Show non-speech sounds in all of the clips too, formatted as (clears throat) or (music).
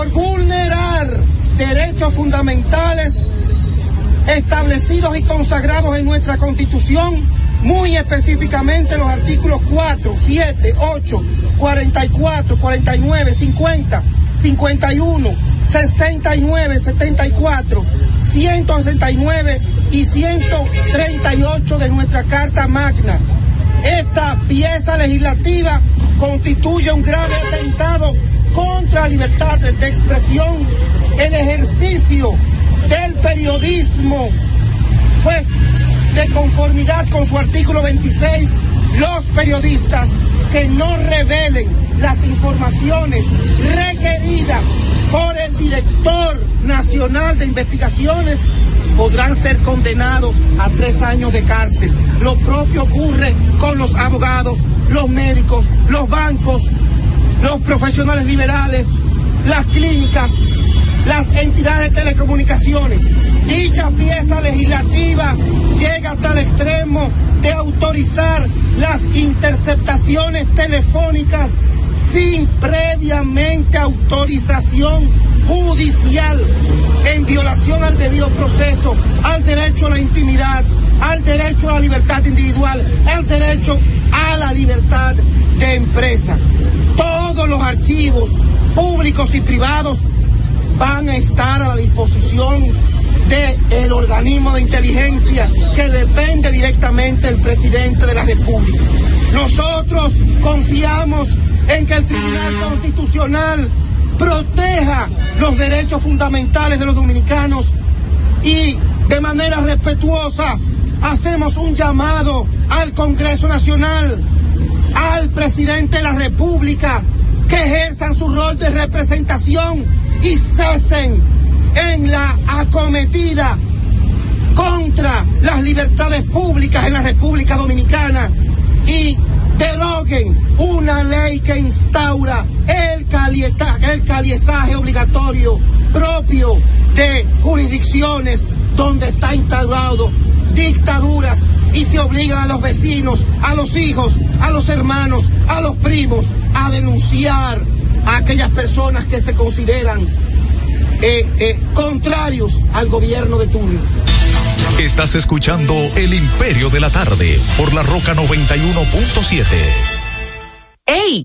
por vulnerar derechos fundamentales establecidos y consagrados en nuestra Constitución, muy específicamente los artículos 4, 7, 8, 44, 49, 50, 51, 69, 74, 169 y 138 de nuestra Carta Magna. Esta pieza legislativa constituye un grave atentado contra la libertad de expresión, el ejercicio del periodismo, pues de conformidad con su artículo 26, los periodistas que no revelen las informaciones requeridas por el director nacional de investigaciones podrán ser condenados a tres años de cárcel. Lo propio ocurre con los abogados, los médicos, los bancos, los profesionales liberales, las clínicas, las entidades de telecomunicaciones. Dicha pieza legislativa llega hasta el extremo de autorizar las interceptaciones telefónicas sin previamente autorización judicial en violación al debido proceso, al derecho a la intimidad, al derecho a la libertad individual, al derecho a la libertad de empresa. Todos los archivos públicos y privados van a estar a la disposición del organismo de inteligencia que depende directamente del presidente de la República. Nosotros confiamos en que el Tribunal Constitucional proteja los derechos fundamentales de los dominicanos y de manera respetuosa hacemos un llamado al Congreso Nacional, al presidente de la República, que ejerzan su rol de representación y cesen en la acometida contra las libertades públicas en la República Dominicana y deroguen una ley que instaura el, el caliezaje obligatorio propio de jurisdicciones donde está instaurado dictaduras y se obligan a los vecinos, a los hijos, a los hermanos, a los primos a denunciar a aquellas personas que se consideran eh, eh, contrarios al gobierno de turno. Estás escuchando El Imperio de la Tarde por la Roca 91.7. Ey,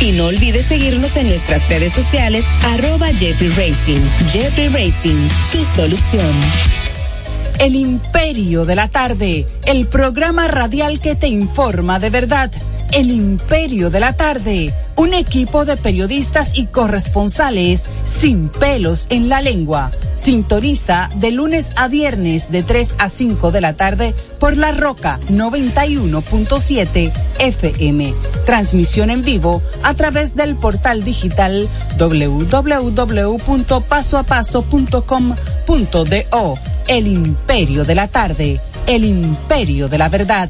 y no olvides seguirnos en nuestras redes sociales arroba Jeffrey Racing. Jeffrey Racing, tu solución. El Imperio de la Tarde, el programa radial que te informa de verdad. El Imperio de la Tarde, un equipo de periodistas y corresponsales sin pelos en la lengua. Sintoniza de lunes a viernes de 3 a 5 de la tarde por La Roca 91.7 FM. Transmisión en vivo a través del portal digital www.pasoapaso.com.do. El Imperio de la Tarde, el Imperio de la Verdad.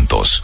juntos.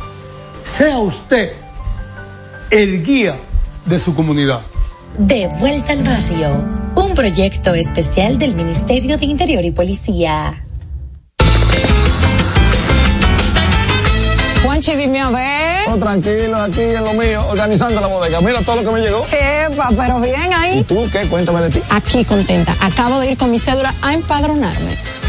Sea usted el guía de su comunidad. De vuelta al barrio, un proyecto especial del Ministerio de Interior y Policía. Juanchi, dime a ver. Oh, tranquilo, aquí en lo mío, organizando la bodega. Mira todo lo que me llegó. Epa, pero bien ahí. ¿Y tú qué? Cuéntame de ti. Aquí contenta. Acabo de ir con mi cédula a empadronarme.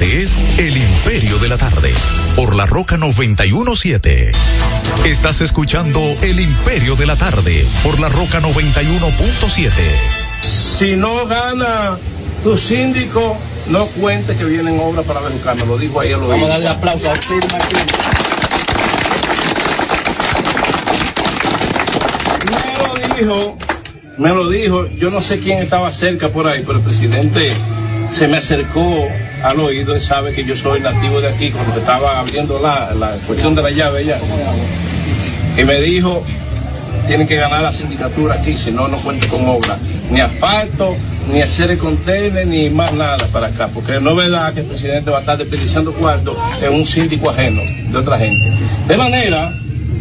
Este es El Imperio de la Tarde, por la Roca 917. Estás escuchando El Imperio de la Tarde, por la Roca 91.7. Si no gana tu síndico, no cuente que vienen obras para Bejucar, me lo dijo ahí lo Vamos a darle aplauso a. Me lo dijo, me lo dijo, yo no sé quién estaba cerca por ahí, pero el presidente se me acercó al oído, él sabe que yo soy nativo de aquí, cuando estaba abriendo la, la cuestión de la llave ya. Y me dijo, tienen que ganar la sindicatura aquí, si no, no cuento con obra. Ni asfalto, ni hacer el container, ni más nada para acá. Porque no es verdad que el presidente va a estar desperdiciando cuarto en un síndico ajeno de otra gente. De manera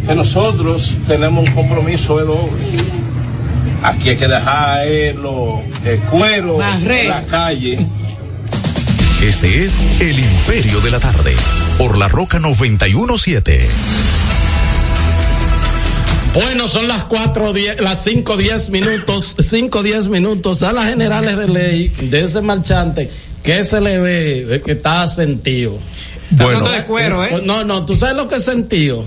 que nosotros tenemos un compromiso de doble. Aquí hay que dejar lo- el cuero en la calle. Este es El Imperio de la Tarde, por la Roca 917. Bueno, son las cuatro, die- las cinco diez minutos, cinco diez minutos a las generales de ley de ese marchante que se le ve que está sentido. Bueno. De cuero, ¿eh? No, no, tú sabes lo que es sentido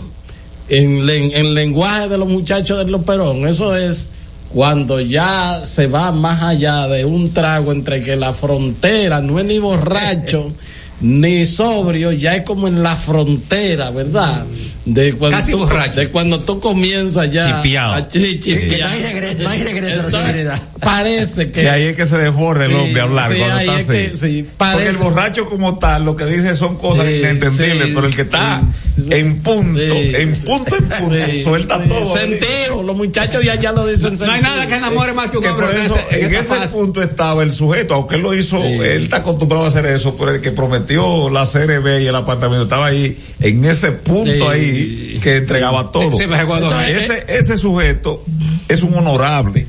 en, len- en lenguaje de los muchachos de los Perón. Eso es cuando ya se va más allá de un trago entre que la frontera no es ni borracho (laughs) ni sobrio, ya es como en la frontera, ¿verdad? De cuando Casi tú, borracho. de cuando tú comienzas ya Chipeado. a chi- chipear. Que no hay regre- no hay regreso a la civilidad. Parece que Que ahí es que se desborda el Sí, hombre a hablar sí, cuando ahí está es así. que- sí, Porque el borracho como tal lo que dice son cosas Sí, inentendibles, sí, pero el que está sí, en punto, sí, en punto, en punto, Sí, suelta sí, todo. Sentido, los muchachos ya, ya lo dicen No hay nada que enamore más que un Que hombre en ese- en en esa ese fase. punto estaba el sujeto, aunque él lo hizo, él está acostumbrado a hacer eso, pero el que prometió la CRB y el apartamento estaba ahí, en ese punto Sí. que entregaba todo. Sí, ese, ese sujeto es un honorable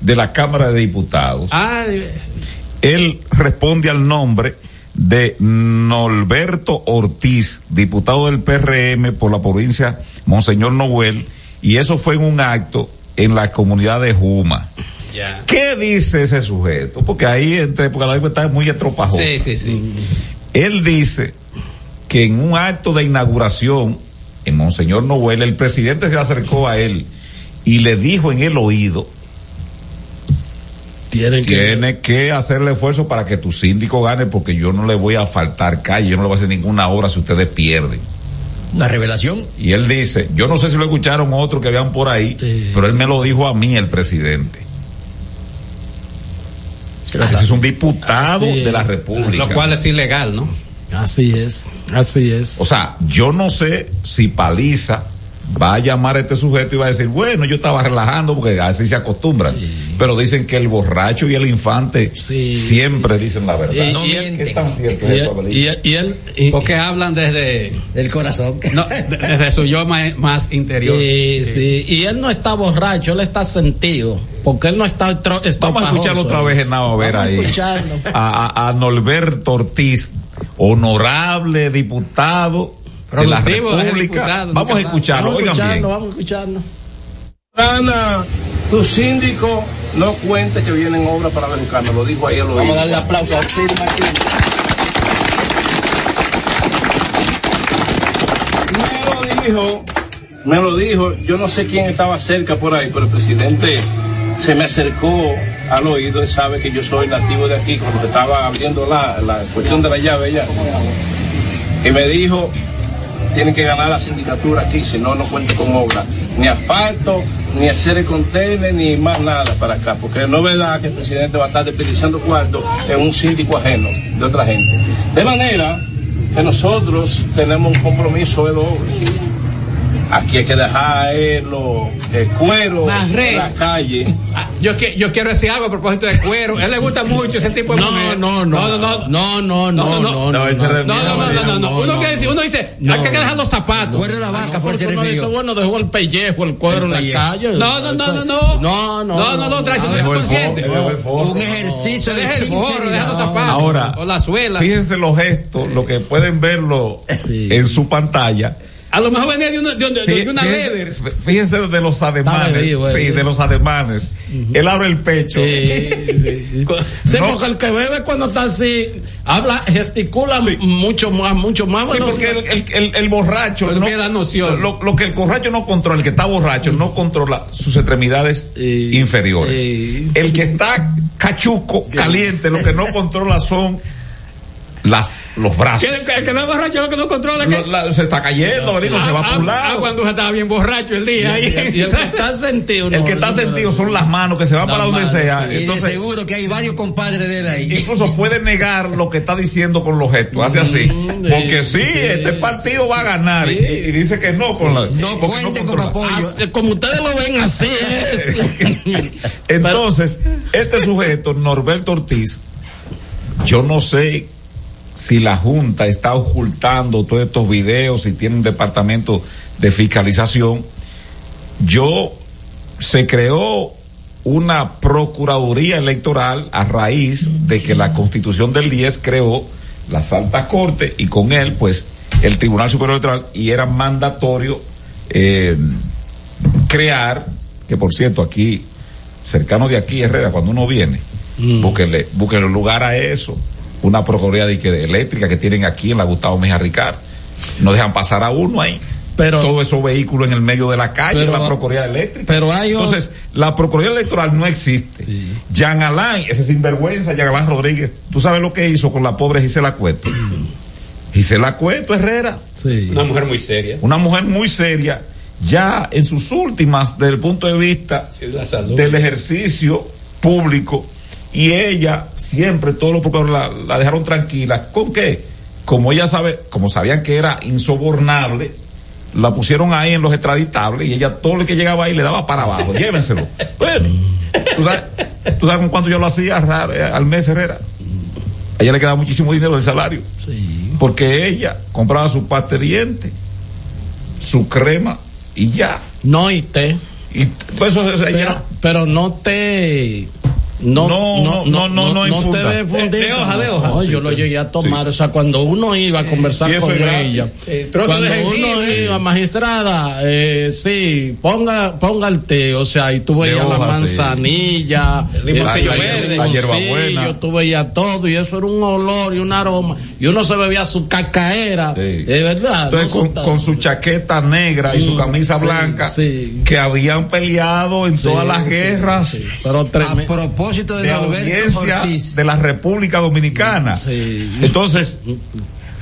de la Cámara de Diputados. Ay, Él responde al nombre de Norberto Ortiz, diputado del PRM por la provincia Monseñor Noel, y eso fue en un acto en la comunidad de Juma. ¿Qué dice ese sujeto? Porque ahí entre, porque la está muy estropajosa. Sí, sí, sí. Él dice que en un acto de inauguración en Monseñor Noel, el presidente se acercó a él y le dijo en el oído tienen que tiene que hacer el esfuerzo para que tu síndico gane porque yo no le voy a faltar calle, yo no le voy a hacer ninguna obra si ustedes pierden. Una revelación. Y él dice, yo no sé si lo escucharon otros que vean por ahí, Sí. pero él me lo dijo a mí, el presidente. Ese es un diputado de la. República. Lo cual es ilegal, ¿no? Así es, así es. O sea, yo no sé si Paliza va a llamar a este sujeto y va a decir, bueno, yo estaba relajando porque así se acostumbran. Pero dicen que el borracho y el infante siempre dicen la verdad. No ¿Qué tan cierto es Y- eso, Abelito? y- y él, Porque hablan desde el corazón. (laughs) No, de- desde su yo más, más interior. Sí, sí, y él no está borracho, él está sentido, porque él no está, está Vamos a escucharlo otra vez, Genao, a ver Vamos a ahí. escucharlo. A, a- a Norberto Ortiz, honorable diputado de la República. diputado, Vamos a escucharlo, Vamos a oigan bien. escucharlo, vamos a escucharlo. Ana, tu síndico no cuente que vienen obras para Bejucana, lo dijo ahí el oído. Vamos a darle aplauso a Martínez. Me lo dijo, me lo dijo, yo no sé quién estaba cerca por ahí, pero el presidente se me acercó al oído, él sabe que yo soy nativo de aquí, cuando estaba abriendo la, la cuestión de la llave ya. Y me dijo, tienen que ganar la sindicatura aquí, si no, no cuento con obra. Ni asfalto, ni hacer el container, ni más nada para acá, porque no es verdad que el presidente va a estar desperdiciando cuarto en un síndico ajeno de otra gente. De manera que nosotros tenemos un compromiso de doble. Aquí hay que dejar eh, lo- el cuero en la calle. Ah, Yo, que- yo quiero decir algo a propósito de cuero. A él le gusta mucho ese tipo de No, mujer. no, no. no, no, No, no, no, no, no. No, No, no, no, no, no, no. no, Uno no, quiere decir, uno dice, no. hay que dejar los zapatos. Cuero de la vaca, por dice, bueno, dejó el pellejo, el cuero El en la calle. No, no, no, no, no. No, no. No, no, no, trae su Dejó el consciente. forro, dejó el forro. Un ejercicio Se de deja el forro, deja los zapatos. Ahora, o la suela. Fíjense los gestos, lo que pueden verlo en su pantalla. A lo mejor venía de una, de, de- de una leather. Fíjense de los ademanes, bebido, sí, eh. de los ademanes. Él abre el pecho. Sí, sí. Sí, (laughs) No. porque el que bebe cuando está así, habla, gesticula Sí. mucho más, mucho más. Sí, porque el, el- el- el borracho Pero no, tiene la noción. Lo, lo que el borracho no controla, el que está borracho no controla sus extremidades inferiores. El que está cachuco, caliente, lo que no (laughs) controla son las los brazos. Que- que- El que no es borracho, lo que no controla. Lo- la- se está cayendo, Benito, se va Ah, por un ah, lado. ah, cuando se estaba bien borracho el día. y, ahí. y el que está sentido. El no, que está no, sentido no, son las manos que se van para donde manos, sea. sí. Y Entonces, seguro que hay varios compadres de él ahí. incluso puede negar lo que está diciendo con los gestos. Hace así. Mm, Porque sí, sí, sí, este partido va a ganar. sí. Y, y dice que no con la. No cuenten con apoyo. Así- como ustedes lo ven, así es. (laughs) Entonces, este sujeto, Norberto Ortiz, yo no sé si la Junta está ocultando todos estos videos, si tiene un departamento de fiscalización. Yo, se creó una procuraduría electoral a raíz de que la constitución del 10 creó la Alta Corte y con él, pues, el Tribunal Superior Electoral y era mandatorio eh, crear, que por cierto, aquí, cercano de aquí, Herrera, cuando uno viene, búsquenle, búsquenle lugar a eso. Una procuraduría de, de eléctrica que tienen aquí en la Gustavo Mejía Ricard. No dejan pasar a uno ahí. Pero- Todos esos vehículos en el medio de la calle, Pero- la procuraduría eléctrica. pero hay o- Entonces, la procuraduría electoral no existe. Jean Alain, ese sinvergüenza, Jean Alain Rodríguez, ¿tú sabes lo que hizo con la pobre Gisela Cueto? (clears throat) Gisela Cueto Herrera, Sí. Una mujer muy seria. una mujer muy seria, ya en sus últimas, desde el punto de vista Sí, la salud. del ejercicio público, y ella siempre, todos los procuradores la, la dejaron tranquila. ¿Con qué? Como ella sabe, como sabían que era insobornable, la pusieron ahí en los extraditables y ella todo lo que llegaba ahí le daba para abajo, (laughs) llévenselo. Bueno, ¿tú sabes, tú sabes con cuánto yo lo hacía eh, al mes, Herrera? A ella le quedaba muchísimo dinero del salario. Porque ella compraba su pasta de diente, su crema y ya. No y té. Y pues eso, eso, ella Pero, pero no te. No, No, no, no, no te dé fundita. De- de hoja, de hoja. No, Sí, yo lo llegué a tomar. O sea, cuando uno iba a conversar Y eso con gratis. ella. Eh, trozo cuando de uno iba, magistrada, eh, sí, ponga, ponga el té. O sea, y tú veías la hoja, sí. manzanilla, El limoncillo verde. Hierbabuena. tú veías todo. Y eso era un olor y un aroma. Y uno se bebía su cacaera. Sí. De verdad. Entonces, no con, con su chaqueta negra y su Mm, camisa sí, blanca, sí. que habían peleado en Sí, todas las sí, guerras sí. Pero A tremendo. Propósito de de audiencia Ortiz. de la República Dominicana. Sí. Entonces,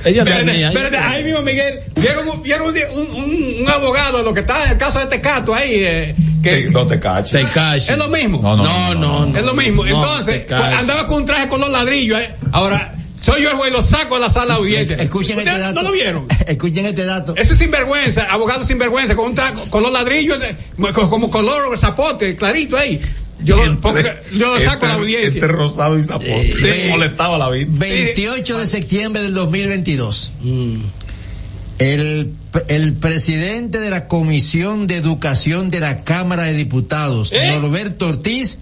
Ella Espérate, tenía. espérate, ahí mismo, Miguel, vieron, un- vieron un, un, un- un abogado, lo que está en el caso de Tecato ahí, eh, que te- no te caches. Te caches. es lo mismo. No, no, No, no, no. es lo mismo. no, Entonces, caches. andaba con un traje color ladrillo. eh. Ahora, soy yo el juez, lo saco a la sala de audiencia. Escuchen este ¿Ustedes dato. ¿No lo vieron? (laughs) Escuchen este dato. Ese sinvergüenza, abogado sinvergüenza, con un trago, con los ladrillos, eh, como, como color zapote, clarito ahí. Yo, saco la audiencia. Este rosado y zapote. Sí. Molestaba la vida. 28 de septiembre del 2022. El, el presidente de la Comisión de Educación de la Cámara de Diputados, Norberto Ortiz,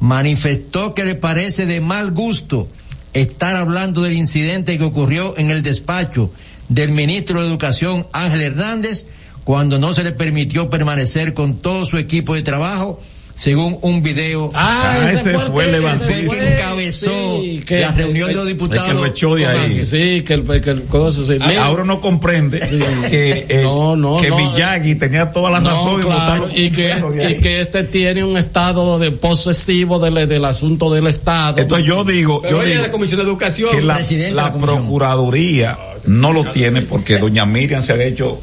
manifestó que le parece de mal gusto estar hablando del incidente que ocurrió en el despacho del ministro de Educación Ángel Hernández cuando no se le permitió permanecer con todo su equipo de trabajo según un video Ah, ese fue el que- ese encabezó sí, que- la reunión de los diputados. que lo echó de ahí. Que sí, que el, que el coso, sí. Mira, Ahora no comprende que, eh, No, no, que no. Miyagi tenía toda la No, razón claro, y que, ahí. y que este tiene un estado de posesivo del, del asunto del Estado. Entonces yo digo, Pero yo digo la Comisión de Educación. que la, la procuraduría no lo tiene porque doña Miriam se ha hecho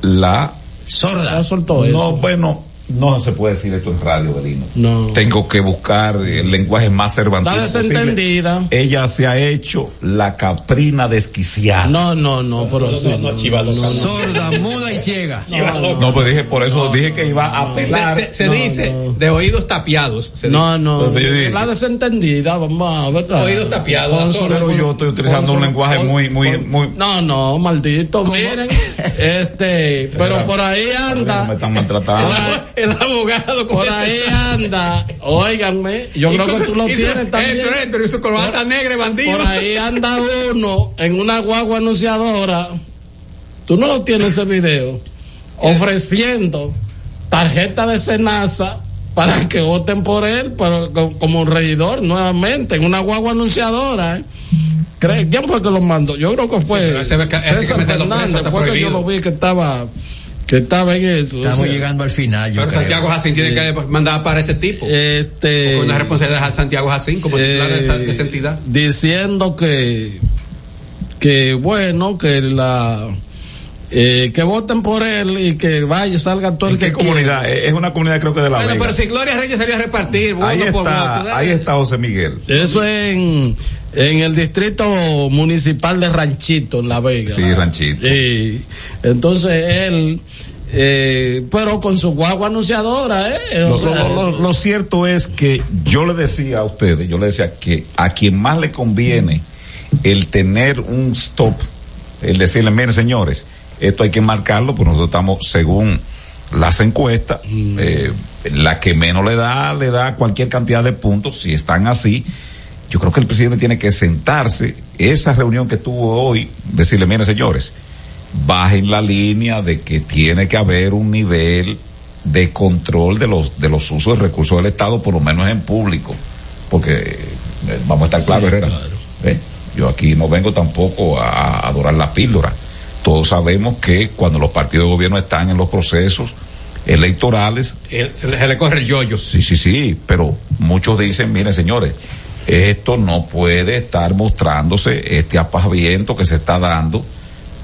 la Sorda. No bueno no se puede decir esto en radio Belino No. tengo que buscar el lenguaje más cervantino Está posible. desentendida. ella se ha hecho la caprina desquiciada No, no, no, pero sí. no, no, no. Sorda, muda y ciega. no pues dije por eso dije que iba a apelar Se, se- se No, dice no. de oídos tapiados. se No, dice. no, Pero dije- la desentendida, vamos a ver. Oídos tapiados, pero yo estoy utilizando con un lenguaje con- muy muy con- muy No, no, maldito, miren, este, (laughs) pero por ahí me anda, están maltratando El abogado por ahí anda, óiganme, yo creo que tú lo tienes también. Héctor, y su corbata negra, bandido. Por ahí anda uno en una guagua anunciadora. Tú no lo tienes ese video. Ofreciendo tarjeta de cenaza para que voten por él, pero co- como regidor nuevamente en una guagua anunciadora. ¿eh? ¿Cree- ¿Quién fue que lo mandó? Yo creo que fue César Fernández. Fue que yo lo vi que estaba que estaba en eso. Estamos o sea, llegando al final, yo Pero creo. Santiago Jacín tiene que mandar para ese tipo. Este, Con una responsabilidad a Santiago Jacín como titular de, esa, de esa eh, entidad. diciendo que que bueno que la eh, que voten por él y que vaya salga todo el ¿En que qué comunidad? quiera. Eh, Es una comunidad creo que de la Bueno, Vega. pero si Gloria Reyes salió a repartir ahí por está, voto. ahí está José Miguel. eso es en en el distrito municipal de Ranchito en La Vega Sí, Ranchito. Sí. entonces él eh, pero con su guagua anunciadora eh Lo, O sea, lo- lo- lo cierto es que yo le decía a ustedes, yo le decía que a quien más le conviene el tener un stop, el decirle, miren señores, esto hay que marcarlo, pues nosotros estamos según las encuestas, eh, la que menos le da, le da cualquier cantidad de puntos, si están así, yo creo que el presidente tiene que sentarse, esa reunión que tuvo hoy, decirle, miren señores, bajen la línea de que tiene que haber un nivel de control de los de los usos de recursos del Estado, por lo menos en público, porque eh, vamos a estar claros, Herrera. ¿eh? Yo aquí no vengo tampoco a, adorar la píldora. Todos sabemos que cuando los partidos de gobierno están en los procesos electorales, se, le, se le corre el yoyo. Sí, sí, sí, pero muchos dicen, miren señores, esto no puede estar mostrándose este apaviento que se está dando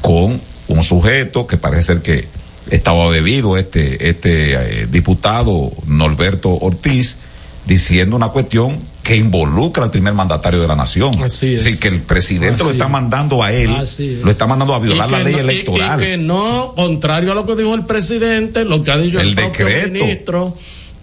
con un sujeto que parece ser que estaba bebido, este, este eh, diputado Norberto Ortiz, diciendo una cuestión que involucra al primer mandatario de la nación. Así es. que el presidente lo está es. mandando a él, lo está mandando a violar la ley no- y- electoral. Y, que no, contrario a lo que dijo el presidente, lo que ha dicho el, El propio decreto. ministro.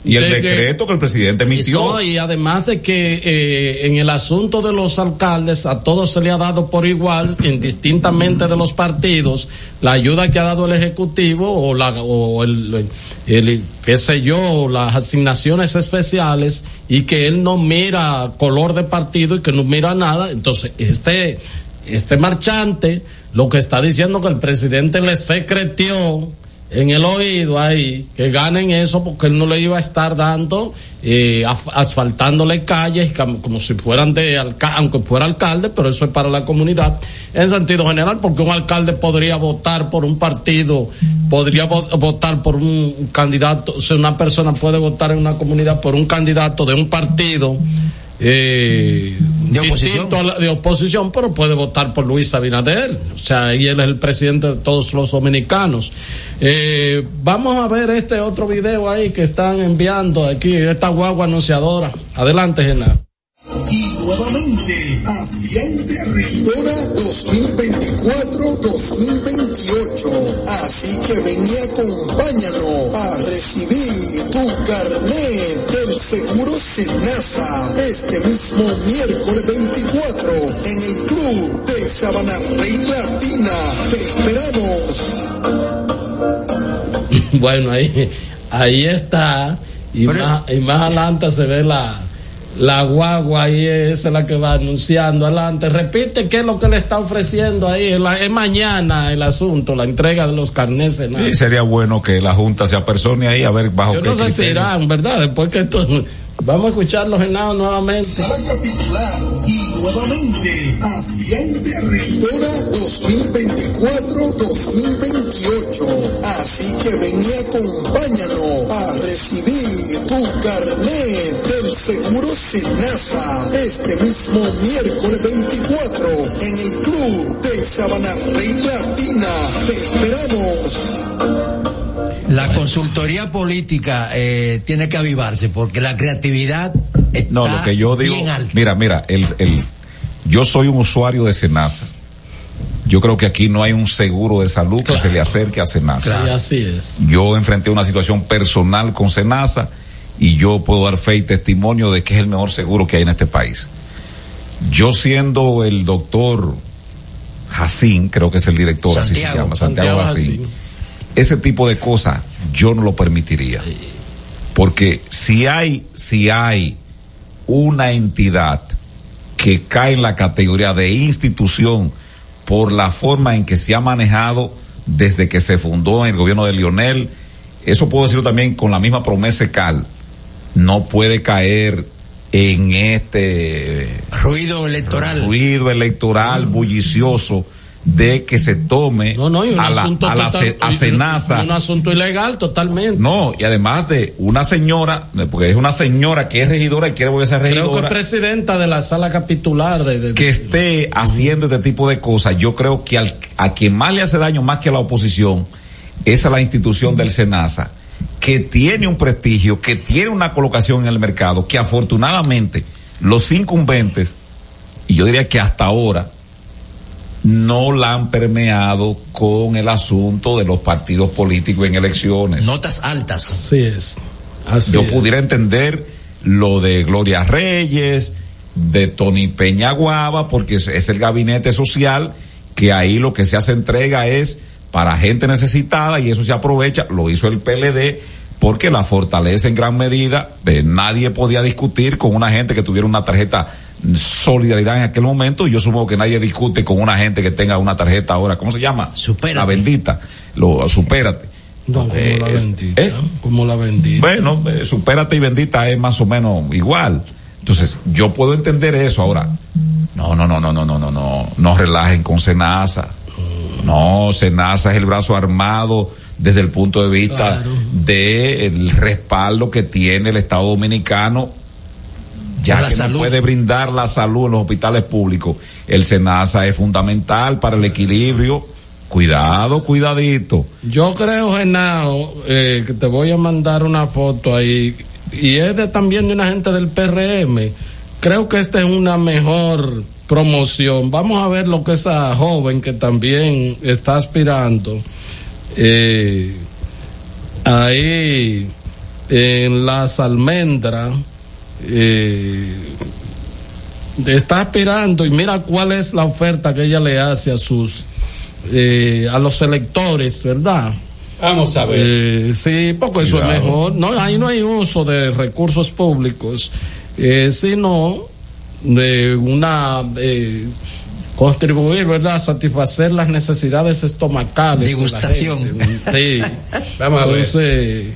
Y el de decreto que el presidente emitió. Y además de que eh, en el asunto de los alcaldes a todos se le ha dado por igual, indistintamente de los partidos, la ayuda que ha dado el Ejecutivo o, la, o el, el, qué sé yo, las asignaciones especiales y que él no mira color de partido y que no mira nada. Entonces, este, este marchante lo que está diciendo que el presidente le secretió en el oído ahí que ganen eso porque él no le iba a estar dando eh, asfaltándole calles como si fueran de alca aunque fuera alcalde pero eso es para la comunidad. En sentido general porque un alcalde podría votar por un partido podría vo- votar por un candidato o sea una persona puede votar en una comunidad por un candidato de un partido eh, De oposición. la- de oposición, pero puede votar por Luis Abinader. O sea, y él es el presidente de todos los dominicanos. Eh, vamos a ver este otro video ahí que están enviando aquí, esta guagua anunciadora. Adelante, Genaro. Y nuevamente aspirante a regidora 2024-2028. Así que ven y acompáñanos a recibir tu carnet del seguro Senasa este mismo miércoles 24 en el club de Sabana Rey Latina. Te esperamos. (laughs) bueno, ahí, ahí está. Y, más, y más adelante se ve la, la guagua ahí esa es la que va anunciando adelante. Repite qué es lo que le está ofreciendo ahí. Es, la- es mañana el asunto, la entrega de los carnés. Sí, sería bueno que la Junta se apersone ahí a ver bajo Yo qué no sé si irán, ¿verdad? Después que esto. (laughs) Vamos a escuchar los enados nuevamente. Capitular nuevamente aspirante a regidora 2024-2028. Así que ven y acompáñanos a recibir tu carnet del seguro Senasa este mismo miércoles 24 en el club de Sabana Rey Latina. Te esperamos. La consultoría política eh, tiene que avivarse porque la creatividad está No, lo que yo digo, bien alta. mira, mira, el, el, yo soy un usuario de Senasa. Yo creo que aquí no hay un seguro de salud que se le acerque a Senasa. Sí, así es. Yo enfrenté una situación personal con Senasa y yo puedo dar fe y testimonio de que es el mejor seguro que hay en este país. Yo siendo el doctor Jacín, creo que es el director, así se Santiago, llama, Santiago, Santiago Jacín. Jacín. Ese tipo de cosas yo no lo permitiría. Porque si hay, si hay una entidad que cae en la categoría de institución por la forma en que se ha manejado desde que se fundó en el gobierno de Lionel, eso puedo decirlo también con la misma promesa Cal, no puede caer en este ruido electoral, ruido electoral bullicioso de que se tome No, no, a la, a la total- a. Un asunto ilegal totalmente. No, y además de una señora, porque es una señora que es regidora y quiere volver a ser Creo que regidora, es presidenta de la sala capitular de, de- que esté haciendo este tipo de cosas, yo creo que al- a quien más le hace daño, más que a la oposición, es a la institución del SENASA, que tiene un prestigio, que tiene una colocación en el mercado, que afortunadamente los incumbentes, y yo diría que hasta ahora, no la han permeado con el asunto de los partidos políticos en elecciones. Notas altas. Así es. Así Yo es. pudiera entender lo de Gloria Reyes, de Tony Peña Guava, porque es, es el gabinete social, que ahí lo que se hace entrega es para gente necesitada y eso se aprovecha, lo hizo el PLD, porque la fortalece en gran medida, eh, nadie podía discutir con una gente que tuviera una tarjeta solidaridad en aquel momento, y yo supongo que nadie discute con una gente que tenga una tarjeta ahora, ¿cómo se llama? Supérate. La bendita, lo, supérate. No, como Eh, la eh, bendita. ¿eh? Como la bendita. Bueno, eh, supérate y bendita es más o menos igual. Entonces, yo puedo entender eso ahora. No, no, no, no, no, no, no, no, no relajen con Senasa. No, Senasa es el brazo armado desde el punto de vista del respaldo que tiene el Estado Dominicano, ya la que salud. no puede brindar la salud en los hospitales públicos. El Senasa es fundamental para el equilibrio. Cuidado, cuidadito. Yo creo, Genao, eh, que te voy a mandar una foto ahí, y es de, también de una gente del PRM. Creo que esta es una mejor promoción. Vamos a ver lo que esa joven que también está aspirando. Eh, ahí en las almendras eh, está aspirando y mira cuál es la oferta que ella le hace a sus eh, a los electores, ¿verdad? Vamos a ver. Eh, sí, porque eso es mejor. No, ahí no hay uso de recursos públicos, eh, sino de una eh, contribuir, ¿verdad? A satisfacer las necesidades estomacales. de la Degustación. gente. Sí. (laughs) Vamos a ver.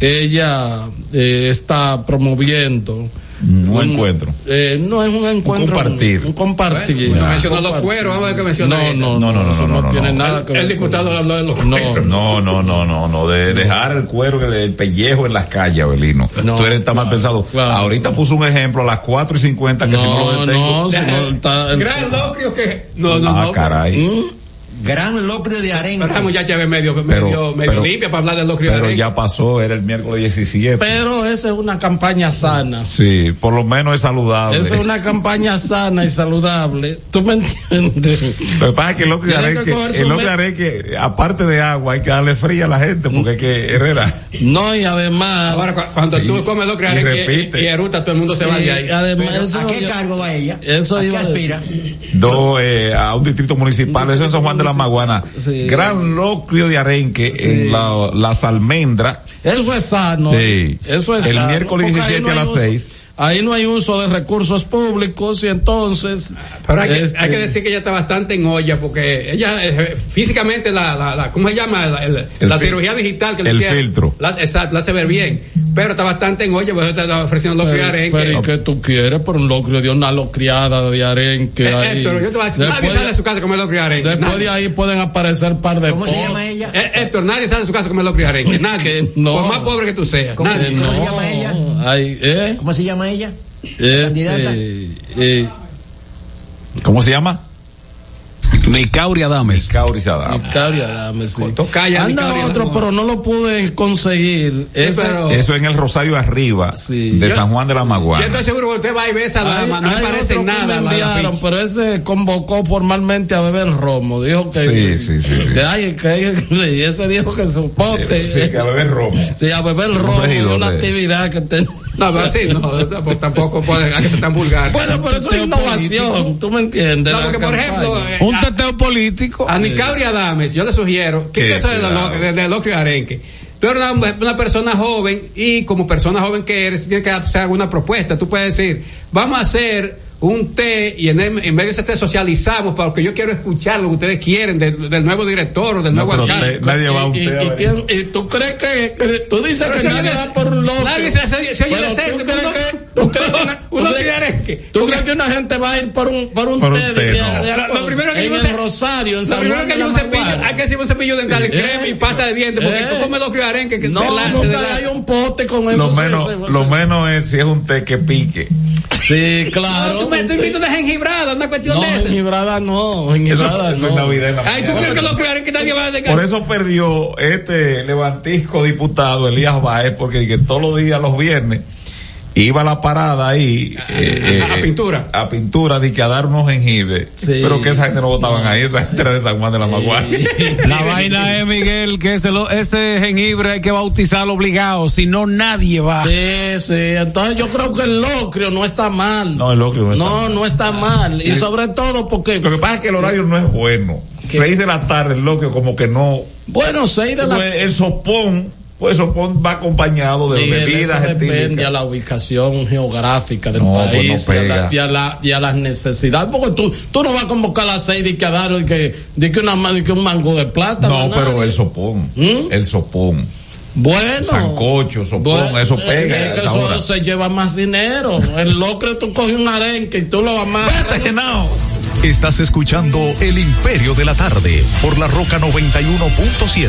Ella eh, está promoviendo. Un encuentro. eh, no es un encuentro. compartir. Un compartir. Bueno, mencionó los cueros, vamos a ver qué menciona No, no, No, no, no, eso no, no, tiene no. nada que ver. El diputado habló de los No, cueros. No, no, no, no, no, de dejar el cuero, el, el pellejo en las calles, Abelino. No, Tú eres tan mal pensado. claro. Ahorita puso un ejemplo a las 4 y 50 que si no lo No, detengo. no, si no está. Gran locrio que. No, no, ah, no. caray. ¿Mm? Gran locrio de arenque. Pero esta muchacha es medio, medio, Pero- medio pero- limpia para hablar del locrio de Pero arenque. ya pasó, era el miércoles 17. Pero esa es una campaña sana. Sí, por lo menos es saludable. Esa es una campaña sana y saludable. ¿Tú me entiendes? Lo que pasa es que el locro de arenque, el locro de arenque, aparte de agua, hay que darle fría a la gente, porque hay que, Herrera. No, y además. Ahora, cu- cuando tú comes locrio de y arenque repite. y, y eruta, todo el mundo se va de ahí. además, Pero, eso ¿A qué yo- cargo va ella? Eso ¿A qué aspira? (laughs) Do, eh, a un distrito municipal, eso en San Juan de la Maguana. Sí. Gran locrio de arenque en la, las almendras. Eso es sano. Sí. Eso es El sano, miércoles porque ahí 17 no a las uso- 6. Ahí no hay uso de recursos públicos y entonces. Pero hay que, este, hay que decir que ella está bastante en olla porque ella eh, físicamente la, la, la- ¿cómo se llama? La, el- El cirugía digital que le el hicieron, filtro. La, exacto, la hace ver bien. Pero está bastante en olla porque está ofreciendo los Pero, arenque. pero ¿y qué tú quieres por un locrio de una locriada de arenque Eh, ahí? Héctor, yo te voy a decir, nadie sale de- su casa a comer locrio arenque. Después nadie. de ahí pueden aparecer par de ¿Cómo se llama ella? Eh, Héctor, nadie sale de su casa a comer locrio arenque. Nadie. no. Por más pobre que tú seas. ¿Cómo nadie. se- ¿Cómo se llama ella? ¿Eh? ¿Cómo se llama ella? Este, eh, ¿Cómo se llama? Nicauri Adames. Nicauri Adames. Nicauri Adames, sí. Tocaya, Anda Nicauri otro, Adames. pero no lo pude conseguir. Ese- pero- Eso en el Rosario Arriba de Yo- San Juan de la Yo Maguana. estoy seguro que usted va y ve esa Hay- dama, no hay parece nada. me la enviaron, pero ese convocó formalmente a beber romo. Dijo que. Sí, sí, sí, sí. que ay, que- y ese dijo que su pote. Sí, que a beber romo. Sí, a beber romo. regidor una de- actividad que te. No, pero así no, pues tampoco puede hay que ser tan vulgar. Bueno, pero eso es innovación, tú me entiendes. No, porque por ejemplo, eh, Un teteo político. a Nicauri Adames, yo le sugiero, que eso de de, de arenque. Tú eres una, una persona joven y como persona joven que eres, tienes que hacer alguna propuesta. Tú puedes decir, vamos a hacer un té y en, el- en medio de ese té socializamos porque yo quiero escuchar lo que ustedes quieren del, del nuevo director o del No, nuevo pero alcalde. nadie va a un Y, y- té a y ver. quién- y tú crees que, que- tú dices Pero que nadie va por un loco. nadie se- se- se oye decente, tú que tú crees que una- tú crees- que una gente va a ir por un por un Por un té, té, de- de- no. de- Lo- lo primero que en yo el Rosario en Lo primero que la un cepillo, hay que decir un cepillo dental y ¿Eh? crema y pasta de dientes, porque ¿Eh? tú comes locrio y arenque que No, te la- nunca la- hay un pote con eso. Lo menos, se- lo se- menos es si es un té que pique. Sí, claro. No, tú me tú invitas una jengibrada, una cuestión No, de esa. jengibrada no, jengibrada Eso no. es Navidad en la Ay, tú crees que locrio y arenque nadie va a dejar. Por eso perdió este levantisco diputado Elías Baez, porque que todos los días, los viernes, iba a la parada ahí. eh, a eh, (laughs) pintura. A pintura, de que a dar unos jengibres. Sí. Pero que esa gente no votaban ahí, esa gente era de San Juan de la Maguana. (laughs) La vaina es, Miguel, que ese, lo- ese jengibre hay que bautizarlo obligado, si no nadie va. Sí, sí, entonces yo creo que el locrio no está mal. No, el locrio no está No, no está mal. Y sobre todo porque, Lo que pasa es que el horario no es bueno. Seis de la tarde, el loco como que no. bueno, seis de la Pues el sopón, pues el sopón va acompañado de Miguel, bebidas eso depende etílicas. a la ubicación geográfica del No, pues país no y, a la- pega. y a la- y a las necesidades. Porque tú, tú no vas a convocar a las seis de que a dar de que, de que, una, de que un mango de plata. No, pero nadie. el sopón. ¿Mm? El sopón. Bueno. Sancocho, sopón, Bueno, eso es pega. que a esa eso hora. se lleva más dinero. El locrio tú coges un arenque y tú lo amas. Estás escuchando El Imperio de la Tarde por la Roca 91.7.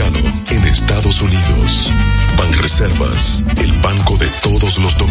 los dominicanos.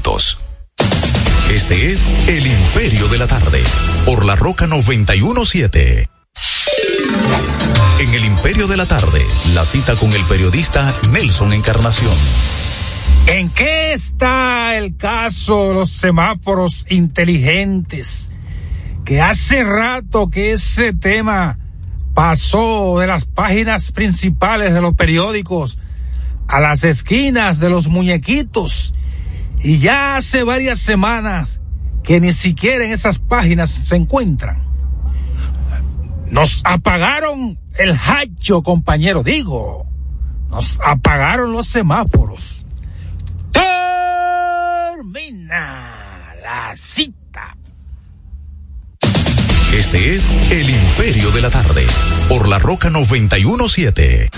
Este es El Imperio de la Tarde, por la Roca 917. En El Imperio de la Tarde, la cita con el periodista Nelson Encarnación. ¿En qué está el caso de los semáforos inteligentes? Que hace rato que ese tema pasó de las páginas principales de los periódicos a las esquinas de los muñequitos y ya hace varias semanas que ni siquiera en esas páginas se encuentran. Nos apagaron el hacho, compañero, digo. Nos apagaron los semáforos. Termina la cita. Este es El Imperio de la Tarde, por la Roca 917.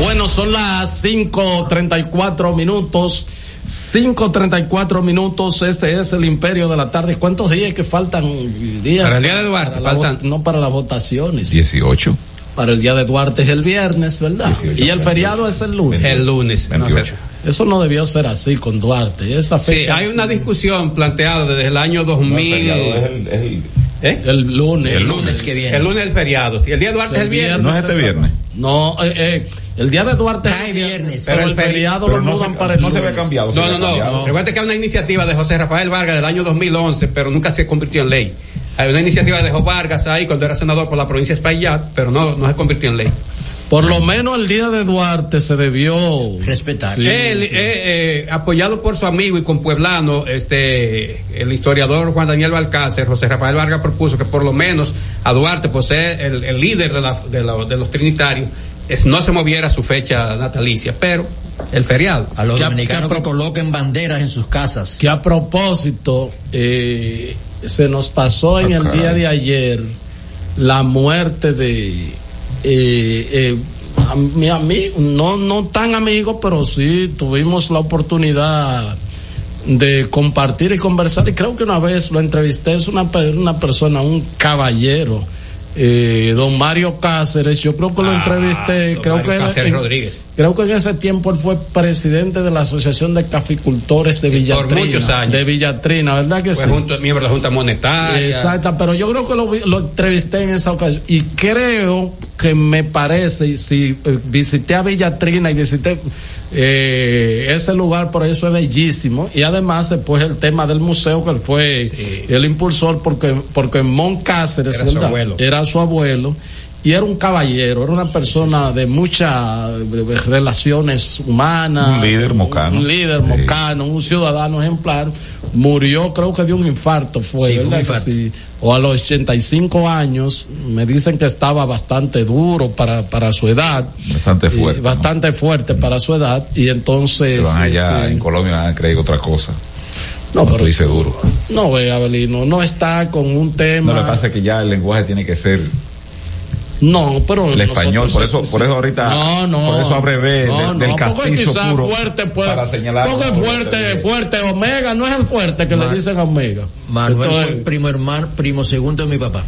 Bueno, son las 5.34 minutos. 5.34 minutos, este es el imperio de la tarde. ¿Cuántos días que faltan? Días para el día de Duarte, faltan. No para las votaciones. 18. Para el día de Duarte es el viernes, ¿verdad? 18, y el feriado es el lunes. El lunes. 28. Eso no debió ser así con Duarte. Esa fecha. Sí, hay una discusión planteada desde el año 2000. No, el el, el, ¿Eh? el, lunes. El lunes que viene. El lunes del feriado. Si el día de Duarte es el viernes. No es este viernes. No, eh, eh, el día de Duarte es el viernes. Pero, el feriado lo no mudan se, para el No lunes. se ve cambiado. No, no, no, no. Recuerda que hay una iniciativa de José Rafael Vargas del año 2011, pero nunca se convirtió en ley. Hay una iniciativa de José Vargas ahí cuando era senador por la provincia de Espaillat, pero no, no se convirtió en ley. Por lo menos el día de Duarte se debió respetar. Sí, Él, sí. Eh, eh, apoyado por su amigo y compueblano, este, el historiador Juan Daniel Balcácer, José Rafael Vargas propuso que por lo menos a Duarte, ser el, el líder de, la, de, la, de, los trinitarios, es, no se moviera su fecha natalicia, pero el feriado. A los dominicanos que, que coloquen banderas en sus casas. Que a propósito, eh, se nos pasó en okay. el día de ayer la muerte de eh, eh, a mi amigo, no, no tan amigo, pero sí tuvimos la oportunidad de compartir y conversar y creo que una vez lo entrevisté, es una, una persona, un caballero, eh, don Mario Cáceres, yo creo que lo Ah, entrevisté, creo Mario que Cáceres en- Rodríguez. creo que en ese tiempo él fue presidente de la Asociación de Caficultores de por Villatrina. muchos años. De Villatrina, ¿verdad que Fue sí? junto- miembro de la Junta Monetaria. Exacto, pero yo creo que lo, lo entrevisté en esa ocasión y creo que me parece, si eh, visité a Villatrina y visité eh, ese lugar, por eso es bellísimo y además después el tema del museo que él fue el impulsor porque porque Mon Cáceres Era su ¿verdad? abuelo. era su abuelo y era un caballero, era una persona de muchas eh, relaciones humanas. Un líder mocano. Un líder Sí. mocano, un ciudadano ejemplar. Murió, creo que de un infarto fue, Sí, fue un ¿verdad? que infarto. sí? O a los 85 años, me dicen que estaba bastante duro para, para su edad. Bastante Y fuerte. ¿no? bastante fuerte para su edad. Y entonces. van allá este, en Colombia van a creer otra cosa. No, No, pero- seguro. no ve, Abelino, no está con un tema. No, lo que pasa es que ya el lenguaje tiene que ser No, pero. el español. Por eso, por eso ahorita, No, no. por eso abrevé No, del, del castizo quizás puro fuerte puede- para señalar. Porque fuerte, fuerte, Omega, no es el fuerte que le dicen a Omega. Manuel Entonces- fue primo hermano, primo segundo de mi papá.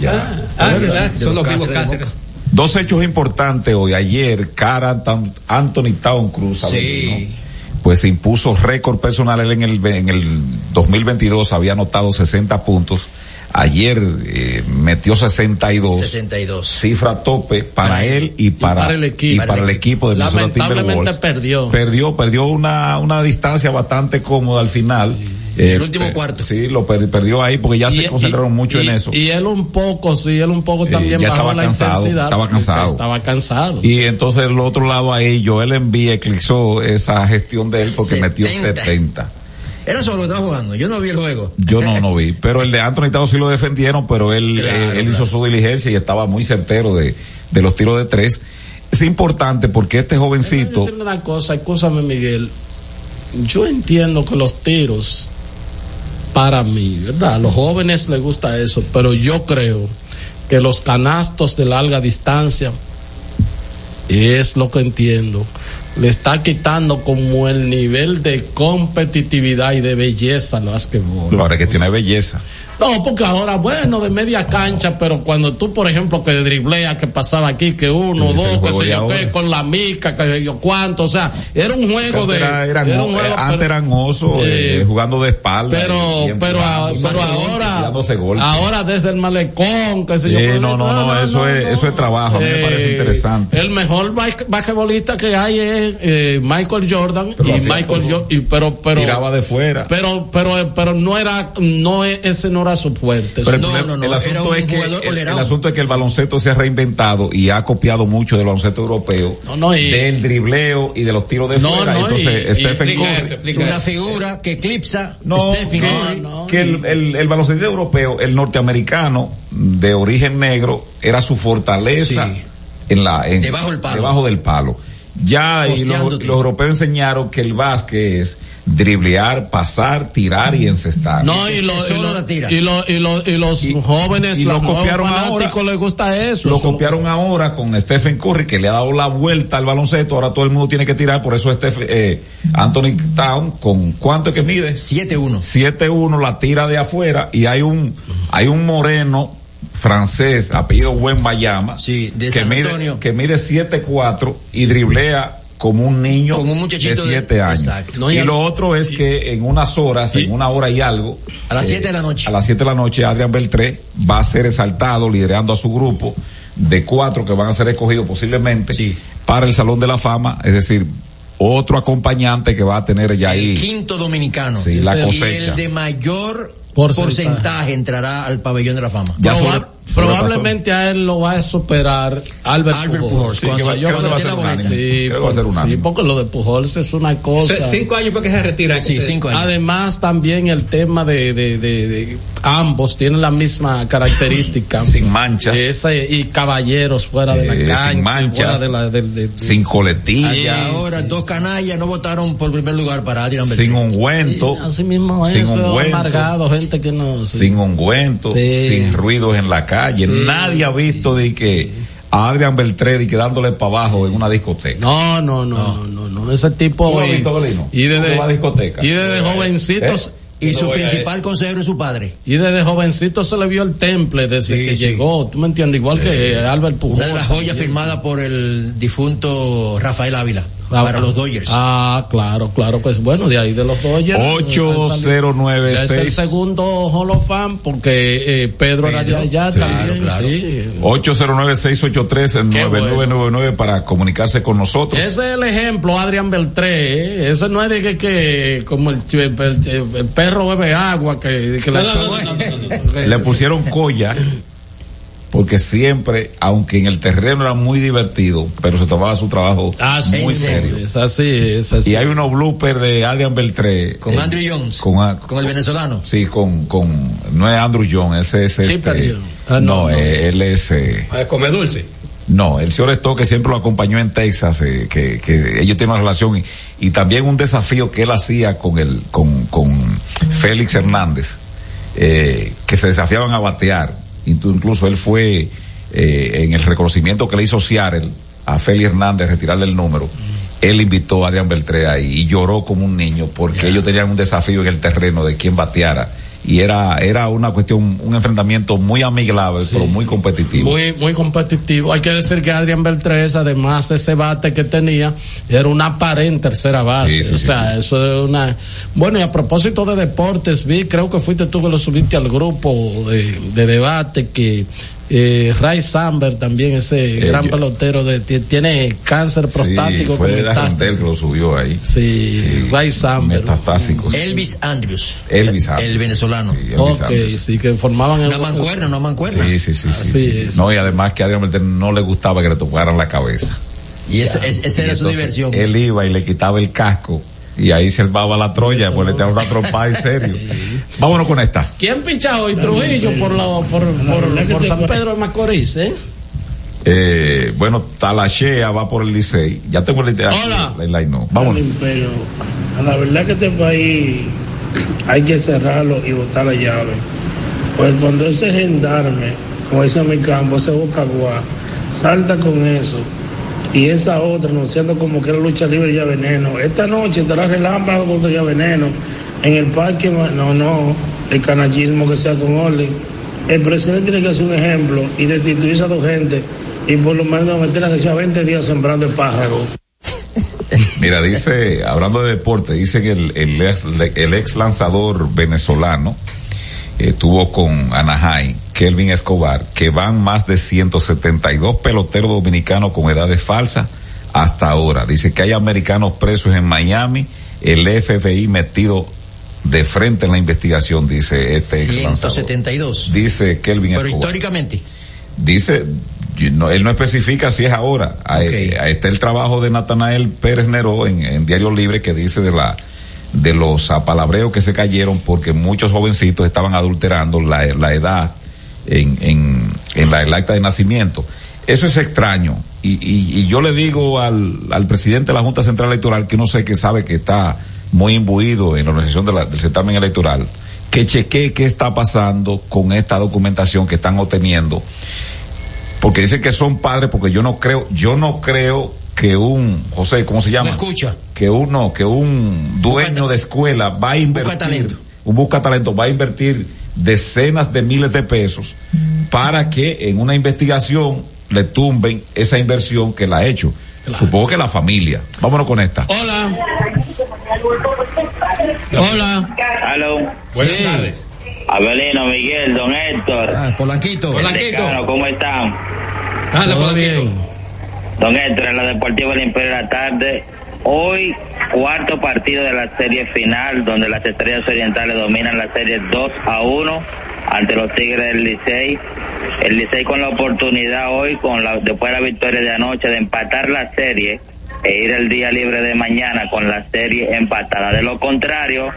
Ya. Ah, De ¿verdad? los Son los mismos de Cáceres. Dos hechos importantes hoy. Ayer, Cara Anthony Town Cruz, Sí. Pues impuso récord personal. Él en el, en el 2022 había anotado 60 puntos. Ayer eh, metió 62. 62. Cifra tope para él y para, para el equipo. y para el equipo de Minnesota Lamentablemente perdió. Perdió, perdió una, una distancia bastante cómoda al final. Eh, el último eh, cuarto. Sí, lo per- perdió ahí porque ya Y- se concentraron y- mucho y- en eso. Y él un poco, sí, él un poco Eh, también ya bajó estaba la cansado, intensidad. estaba cansado. Estaba cansado. Y entonces el otro lado ahí, Joel Embiid eclipsó esa gestión de él porque metió 70. 70. Era solo que estaba jugando. Yo no vi el juego. Yo no, no vi. Pero el de Anthony Tao sí lo defendieron, pero él, Claro, eh, él claro. hizo su diligencia y estaba muy certero de, de los tiros de tres. Es importante porque este Déjame jovencito, decirle una cosa, escúchame Miguel. Yo entiendo que los tiros, para mí, ¿verdad? A los jóvenes les gusta eso, pero yo creo que los canastos de larga distancia, es lo que entiendo, le está quitando como el nivel de competitividad y de belleza al básquetbol. ahora que tiene belleza. No, porque ahora, bueno, de media cancha, pero cuando tú, por ejemplo, que driblea, que pasaba aquí, que uno, dos, que de yo qué, con la mica, que yo cuánto, o sea, era un juego de... Era- eran- era un eh, juego, antes pero- eran osos eh, eh, jugando de espalda. pero, pero, a- pero ahora, ahora desde el malecón, que sé yo. Pues, no, no, no, eso es- eso es trabajo, a mí me parece interesante. El mejor ba- basquetbolista que hay es eh, Michael Jordan Pero y Michael. Jordan, y, pero, pero, Tiraba de fuera. pero, pero, pero no era, no es- ese no su fuerte. Pero el, Su- problema- el asunto era un es que jugador el, asunto es que el baloncesto se ha reinventado y ha copiado mucho del baloncesto europeo, No, no, y- del dribleo y de los tiros de No, fuera. no, Entonces, y- y Stephen explica Curry, eso, explica Una eso. figura que eclipsa no, Stephen que, Curry. no. que el, el, el baloncesto europeo, el norteamericano de origen negro, era su fortaleza Sí. en la, en- Debajo del palo. debajo del palo. Ya y los, europeos enseñaron que el básquet es driblear, pasar, tirar y encestar. No, y, lo- y, lo- y, lo- y lo- y los Y- jóvenes, y lo los copiaron fanáticos ahora. les gusta eso. Lo Eso- copiaron ahora con Stephen Curry, que le ha dado la vuelta al baloncesto. Ahora todo el mundo tiene que tirar, por eso Stephen, eh, Anthony Town, con cuánto es que mide? 7-1. 7-1, la tira de afuera, y hay un, hay un moreno francés, apellido Buen Sí, de que mide, que mide 7-4 y driblea como un niño Como un de muchachito de- 7 años. No, y y lo otro es que en unas horas, en una hora y algo, A las eh, 7 de la noche. a las 7 de la noche, Adrián Beltré va a ser exaltado liderando a su grupo de cuatro que van a ser escogidos posiblemente Sí. para el Salón de la Fama, es decir, otro acompañante que va a tener ya El ahí quinto dominicano. Sí, la Y cosecha. el de mayor Porcentaje. porcentaje. entrará al pabellón de la fama. Ya Proba- sobre- probablemente a él lo va a superar Albert, Albert Pujols. Pujols, Sí, Cuando creo- yo creo que va a ser unánime. Sí, Creo que va a por- ser unánime. sí, porque lo de Pujols es una cosa. C- Cinco años para que se retira. Sí, cinco años. Además, también el tema de, de, de, de- ambos tienen la misma característica. sin manchas, Ese- y caballeros fuera de Eh, la sin cancha, manchas, fuera de la, del- de- de- sin coletilla, Y ahora dos canallas no votaron por primer lugar para Beltré. sin ungüento, Así mismo sin eso, ungüento. amargado, gente que no. sí. sin ungüento, Sí. sin ruidos en la calle. Sí, Nadie ha visto de que a Adrián Beltré de que dándole para abajo en una discoteca. No, no, no, no, no, no, ese tipo. ¿Tú lo has y- visto? Y ¿Tú que desde, a discoteca? y desde ¿Eh? jovencitos. Y Y su principal consejero es su padre. Y desde jovencito se le vio el temple desde que llegó, tú me entiendes, igual que Albert Pujol. Una de las joyas firmada por el difunto Rafael Ávila. Para los Dodgers. Ah, claro, claro, pues bueno, de ahí de los Dodgers. 809 Es el segundo Hall of Fame porque eh, Pedro, era de allá también. Sí. 809-683-9999 para comunicarse con nosotros. Ese es el ejemplo, Adrián Beltré. ¿eh? Ese no es de que, que como el, el- el- el perro bebe agua, que, que le, Le pusieron colla porque siempre, aunque en el terreno era muy divertido, pero se tomaba su trabajo Ah, sí, muy sí, serio. Es así, es así. Y hay unos bloopers de Adrian Beltré. Con eh, Andrew Jones. Con, a- Con el venezolano. sí, con, con, no es Andrew Jones, ese es Sí, este, no, Ah, no, no. eh, él es, eh, come dulce. no, el señor Esto que siempre lo acompañó en Texas, eh, que, que ellos tienen una relación y, y también un desafío que él hacía con el, con, con Félix Hernández, eh, que se desafiaban a batear. Inclu- Incluso él fue, eh, en el reconocimiento que le hizo Seattle a Félix Hernández, retirarle el número. Él invitó a Adrián Beltré ahí y lloró como un niño porque ellos tenían un desafío en el terreno de quién bateara. Y era, era una cuestión, un enfrentamiento muy amigable, pero muy competitivo. Muy, muy competitivo. Hay que decir que Adrián Beltrés, además de ese bate que tenía, era una pared en tercera base. Sí, sí, o sea, eso es una. Bueno, y a propósito de deportes, vi, creo que fuiste tú que lo subiste al grupo de, de debate que. Eh, Ray Samber también, ese Eh, gran yo- pelotero, de, ti- tiene cáncer prostático Sí, fue con de metástasis. Que lo subió ahí. Sí, Ray Samber. Metastásicos. Elvis Andrews. Elvis Andrews. El venezolano. Elvis Ok, Andrews. sí, que formaban Una mancuerna, una mancuerna. Sí, sí, sí. sí, Así sí. es. No, y además que a Beltré no le gustaba que le tocaran la cabeza. Y esa, es- esa era su diversión. Él iba y le quitaba el casco y ahí se armaba la Troya, pues le tiraba una trompada en serio. Vámonos con esta. ¿Quién picha hoy? Trujillo por, la, por, por, por San Pedro de Macorís, ¿eh? Eh, bueno, Talachea va por el Licey. Ya tengo el Hola. el line, no. Vámonos. Pero a la verdad que este país hay que cerrarlo y botar la llave. Pues cuando ese gendarme, como dice mi campo, ese bocaguá, salta con eso y esa otra anunciando como que era lucha libre ya veneno. Esta noche estará relámpago contra ya veneno. En el parque, no, no, el canallismo que sea con orden. El presidente tiene que hacer un ejemplo y destituir a dos gente y por lo menos meter que sea 20 días sembrando espárragos. (laughs) Mira, dice, hablando de deporte, dice que el, el ex, el ex lanzador venezolano estuvo con Anaheim, Kelvin Escobar, que van más de 172 peloteros dominicanos con edades falsas hasta ahora. Dice que hay americanos presos en Miami, el FBI metido de frente en la investigación, dice este ex lanzador. 172. Dice Kelvin Pero Escobar. históricamente. Dice, no- él no especifica si es ahora. Ahí, ahí está el trabajo de Natanael Pérez Neró en, en Diario Libre que dice de la de los apalabreos que se cayeron porque muchos jovencitos estaban adulterando la, la edad en, en, en la el acta de nacimiento. Eso es extraño. Y, y, y yo le digo al, al presidente de la Junta Central Electoral, que no sé que sabe que está muy imbuido en la organización de la- del certamen electoral, que chequee qué está pasando con esta documentación que están obteniendo porque dicen que son padres porque yo no creo yo no creo que un José cómo se llama escucha que uno que un dueño de escuela va a invertir un busca talento va a invertir decenas de miles de pesos para que en una investigación le tumben esa inversión que la ha hecho supongo que la familia vámonos con esta Hola. Hola. Aló. Buenas tardes. Abelino, Miguel, don Héctor. Ah, Polanquito. Polanquito. ¿Cómo están? Todo bien. Don Héctor, en la Deportiva del Imperio de la Tarde. Hoy, cuarto partido de la serie final, donde las estrellas orientales dominan la serie 2 a 1 ante los Tigres del Licey. El Licey con la oportunidad hoy, con la, después de la victoria de anoche, de empatar la serie e ir el día libre de mañana con la serie empatada. De lo contrario,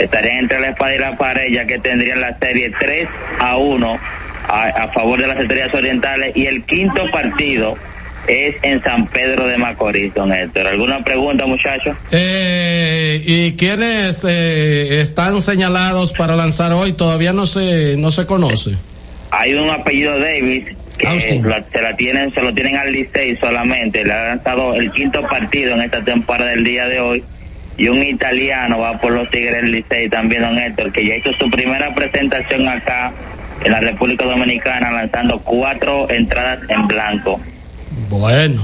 estarían entre la espada y la pared, ya que tendrían la serie 3 a 1 a, a favor de las estrellas orientales y el quinto partido es en San Pedro de Macorís, don Héctor. ¿Alguna pregunta, muchachos? Eh, ¿Y quiénes eh, están señalados para lanzar hoy? Todavía no se, no se conoce. Hay un apellido Davis que la- se la tienen, se lo tienen al Licey solamente. Le ha lanzado el quinto partido en esta temporada del día de hoy y un italiano va por los Tigres del Licey también, don Héctor, que ya hizo su primera presentación acá en la República Dominicana lanzando cuatro entradas en blanco. Bueno,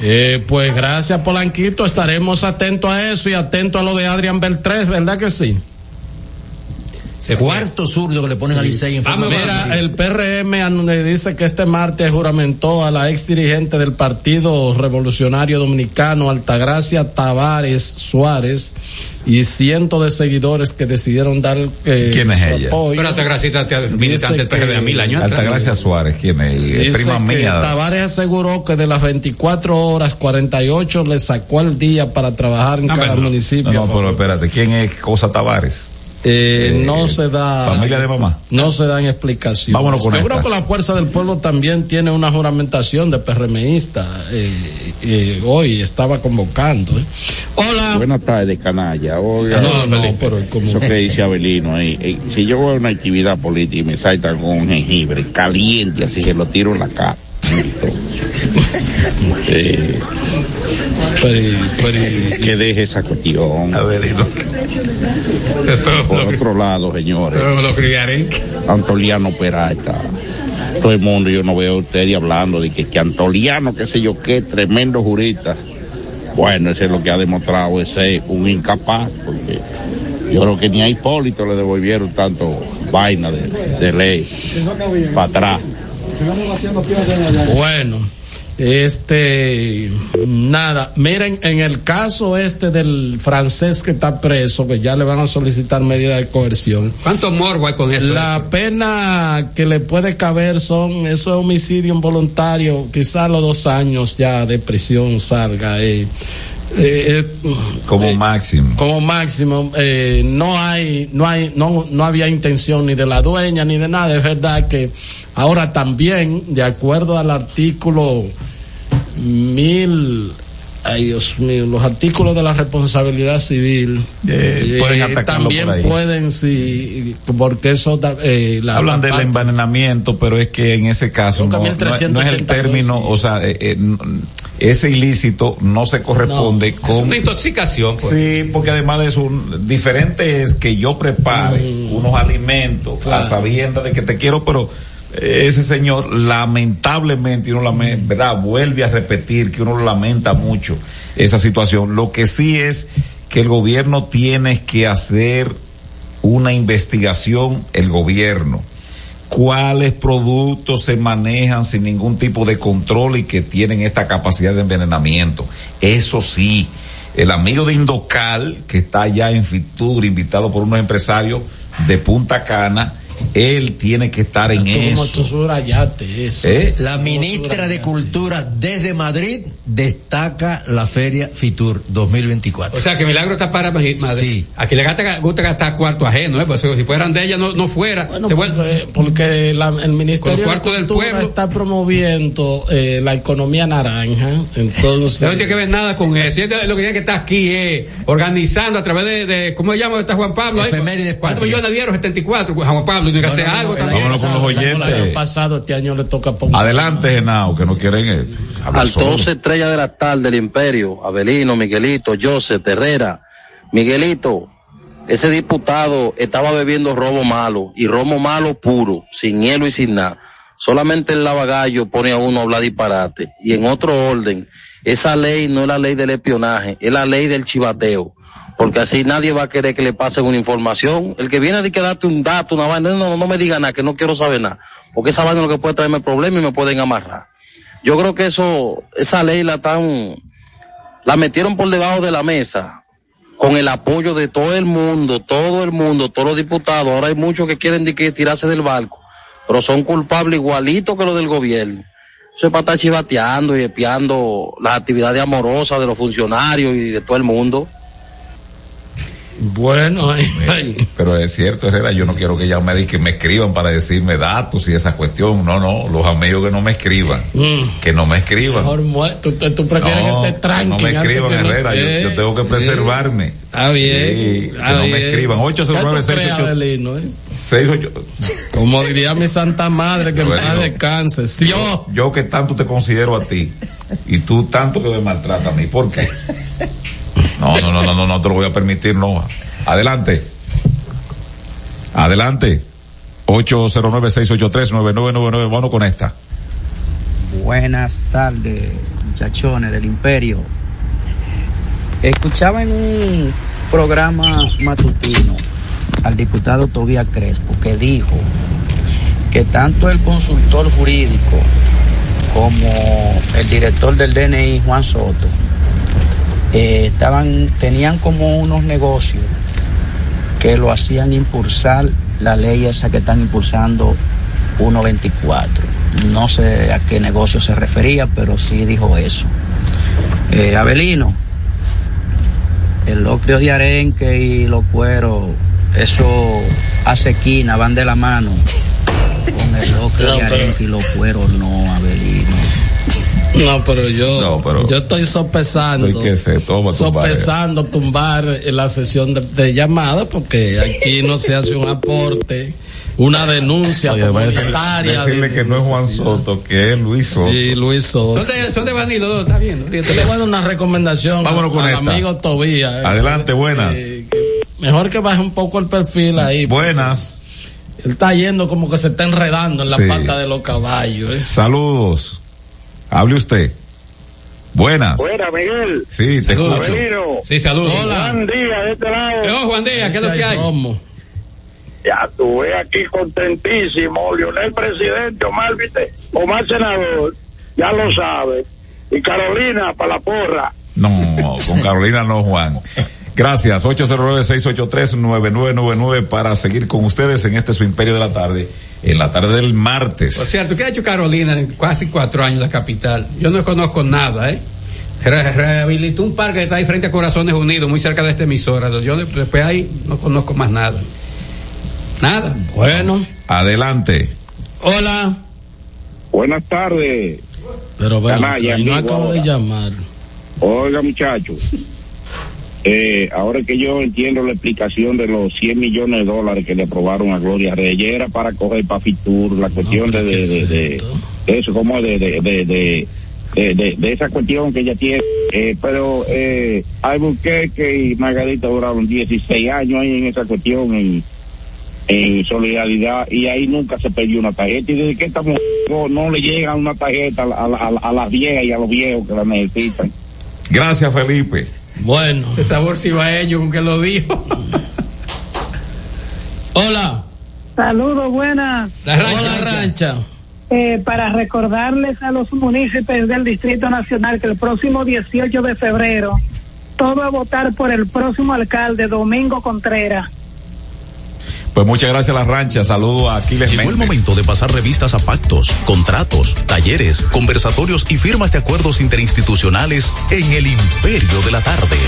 eh, pues gracias Polanquito, estaremos atentos a eso y atentos a lo de Adrián Beltrés, ¿verdad que sí? Cuarto zurdo que le ponen a Licey en forma Mira, el PRM anu- dice que este martes juramentó a la ex dirigente del Partido Revolucionario Dominicano, Altagracia Tavares Suárez, y cientos de seguidores que decidieron dar eh, ¿Quién es su ella? apoyo. Pero Altagracita, te- militante del PRD a mil años atrás. Altagracia Suárez, ¿quién es? Dice prima que mía. Tavares aseguró que de las 24 horas, 48 le sacó al día para trabajar en No, cada municipio. No, no, pero espérate, ¿quién es Cosa Tavares? Eh, no se da. Familia de mamá. No se dan explicaciones. Vámonos con Yo esta. creo que la Fuerza del Pueblo también tiene una juramentación de PRMista. Eh, eh, hoy estaba convocando. ¿eh? Hola. Buenas tardes, canalla. Oiga, No, no, pero como- eso que dice Abelino ahí. eh, si yo voy a una actividad política y me saltan con un jengibre caliente, así que lo tiro en la cara. (laughs) Eh, que deje esa cuestión. Por otro lado, señores. Antoliano Peralta. Todo el mundo, yo no veo a ustedes hablando de que, que Antoliano, qué sé yo qué, tremendo jurista. Bueno, ese es lo que ha demostrado es ser un incapaz, porque yo creo que ni a Hipólito le devolvieron tanto vaina de, de ley para atrás. Bueno, este, nada, miren, en el caso este del francés que está preso, que ya le van a solicitar medida de coerción. ¿Cuánto morbo hay con eso? La pena que le puede caber son, eso es homicidio involuntario, quizás los dos años ya de prisión salga. eh. Eh, eh, Como máximo. como máximo eh, no hay no hay no no había intención ni de la dueña ni de nada. Es verdad que ahora también de acuerdo al artículo mil ay Dios mío los artículos de la responsabilidad civil Eh, pueden eh, también por pueden sí porque eso eh, la, Hablan la del envenenamiento, pero es que en ese caso no, es- no es el 1382, término, o sea, eh, eh, ese ilícito no se corresponde Es con... una intoxicación. Pues. Sí, porque además de eso, un- diferente es que yo prepare unos alimentos Claro. a sabiendas de que te quiero, pero eh, ese señor lamentablemente uno lame- verdad vuelve a repetir que uno lamenta mucho esa situación lo que sí es que el gobierno tiene que hacer una investigación el gobierno cuáles productos se manejan sin ningún tipo de control y que tienen esta capacidad de envenenamiento. Eso sí, el amigo de Indocal, que está allá en Fitur, invitado por unos empresarios de Punta Cana, él tiene que estar en eso. tú subrayaste eso ¿Eh? La ministra de Cultura desde Madrid destaca la Feria Fitur 2024. O sea, que Milagro está para Madrid. Sí. Aquí le gasta, gusta gastar cuarto ajeno, ¿eh? Pues si fueran de ella no, no fuera. Bueno, Se vuelve- porque, porque la- el Ministerio de cuartos del Cultura pueblo. está promoviendo eh, la economía naranja, entonces No tiene que ver nada con eso. Lo que tiene que estar aquí es organizando a través de, de ¿cómo se llama? Está Juan Pablo. ahí? ¿Cuántos millones dieron? 74. Pues Juan Pablo tiene que hacer algo también. Vámonos con los el año oyentes. pasado, este año le toca poner. Adelante, Genao, que no quieren eh, Al solo. 12 estrellas de la tarde del imperio, Abelino, Miguelito, Joseph, Herrera. Miguelito, ese diputado estaba bebiendo robo malo y robo malo puro, sin hielo y sin nada. Solamente el lavagallo pone a uno a hablar disparate. Y en otro orden, esa ley no es la ley del espionaje, es la ley del chivateo. Porque así nadie va a querer que le pasen una información. El que viene de que darte un dato, una vaina, no, no me diga nada, que no quiero saber nada. Porque esa vaina es lo que puede traerme problemas y me pueden amarrar. Yo creo que eso, esa ley la tan, la metieron por debajo de la mesa con el apoyo de todo el mundo, todo el mundo, todos los diputados. Ahora hay muchos que quieren que tirarse del barco, pero son culpables igualitos que los del gobierno. Eso es para estar chivateando y espiando las actividades amorosas de los funcionarios y de todo el mundo. Bueno, ay, ay. Pero es cierto, Herrera, yo no quiero que ella me que me escriban para decirme datos y esa cuestión. No, no, los amigos que no me escriban. Mm. Que no me escriban. Mejor tú, tú- prefieres No, que te tranquen no me escriban, que no- Herrera, yo, yo tengo que preservarme. Está bien. Sí, que no me escriban. ¿Qué 809 tú crees, 68 Abelino, eh? 68 Como diría mi santa madre, que Bueno. paz descanse. Si yo, Yo que tanto te considero a ti y tú tanto que me maltratas a mí. ¿Por qué? No, no, no, no, no, no te lo voy a permitir, no. Adelante. Adelante. 809-683-9999. Vamos con esta. Buenas tardes, muchachones del Imperio. Escuchaba en un programa matutino al diputado Tobías Crespo que dijo que tanto el consultor jurídico como el director del DNI, Juan Soto, eh, estaban, tenían como unos negocios que lo hacían impulsar la ley esa que están impulsando 124. No sé a qué negocio se refería, pero sí dijo eso. Eh, Abelino, el locrio de arenque y los cueros, eso hace quina, van de la mano. Con el locrio No, de pero- arenque y los cueros, no, Abelino. No, pero yo, yo estoy sopesando. Que se toma sopesando tumbar la sesión de, de llamada porque aquí no se hace un aporte, una denuncia Oye, comunitaria. decirle de- que no es Juan Soto, que es Luis Soto. Sí, Luis Soto. Son de, son de Baní los dos, está bien. Le voy a dar una recomendación Vámonos con al esta. amigo Tobías. eh. Adelante, buenas. Mejor que baje un poco el perfil ahí. Buenas. Él está yendo como que se está enredando en la Sí. pata de los caballos. eh. Saludos. Hable usted. Buenas. Buena, Miguel. Sí, te escucho. Abelino. Sí, saludos. Juan Díaz, de este lado. Oh, Juan Díaz, ¿qué es lo que hay? Ya tuve aquí contentísimo. Leonel presidente, Omar, viste, Omar senador, ya lo sabe. Y Carolina para la porra. No, con Carolina no, Juan. Gracias. 809-683-9999 para seguir con ustedes en este su imperio de la tarde, en la tarde del martes. Por cierto, ¿qué ha hecho Carolina en casi cuatro años la capital? Yo no conozco nada, ¿eh? Re- rehabilitó un parque que está ahí frente a Corazones Unidos, muy cerca de esta emisora. Yo de- después ahí no conozco más nada. Nada. Bueno. Adelante. Hola. Buenas tardes. Pero bueno, no acabo de llamar. Oiga, muchachos. Eh, ahora que yo entiendo la explicación de los 100 millones de dólares que le aprobaron a Gloria Reyes, era para coger para Fitur, la cuestión de, de, de, de- de eso, como de, de, de, de, de, de- de esa cuestión que ella tiene. Eh, pero eh, Albuquerque y Margarita duraron 16 años ahí en esa cuestión, en, en solidaridad, y ahí nunca se perdió una tarjeta. Y desde que esta mujer no, no le llega una tarjeta a las viejas y a los viejos que la necesitan. Gracias, Felipe. Bueno. Ese sabor cibaeño con que lo dijo. Hola. Saludos, buenas. Hola, Rancha. Eh, para recordarles a los municipios del Distrito Nacional que el próximo 18 de febrero, todo a votar por el próximo alcalde, Domingo Contreras. Pues muchas gracias a la rancha. Saludo a Aquiles Llegó el momento de pasar revistas a pactos, contratos, talleres, conversatorios y firmas de acuerdos interinstitucionales en el imperio de la tarde.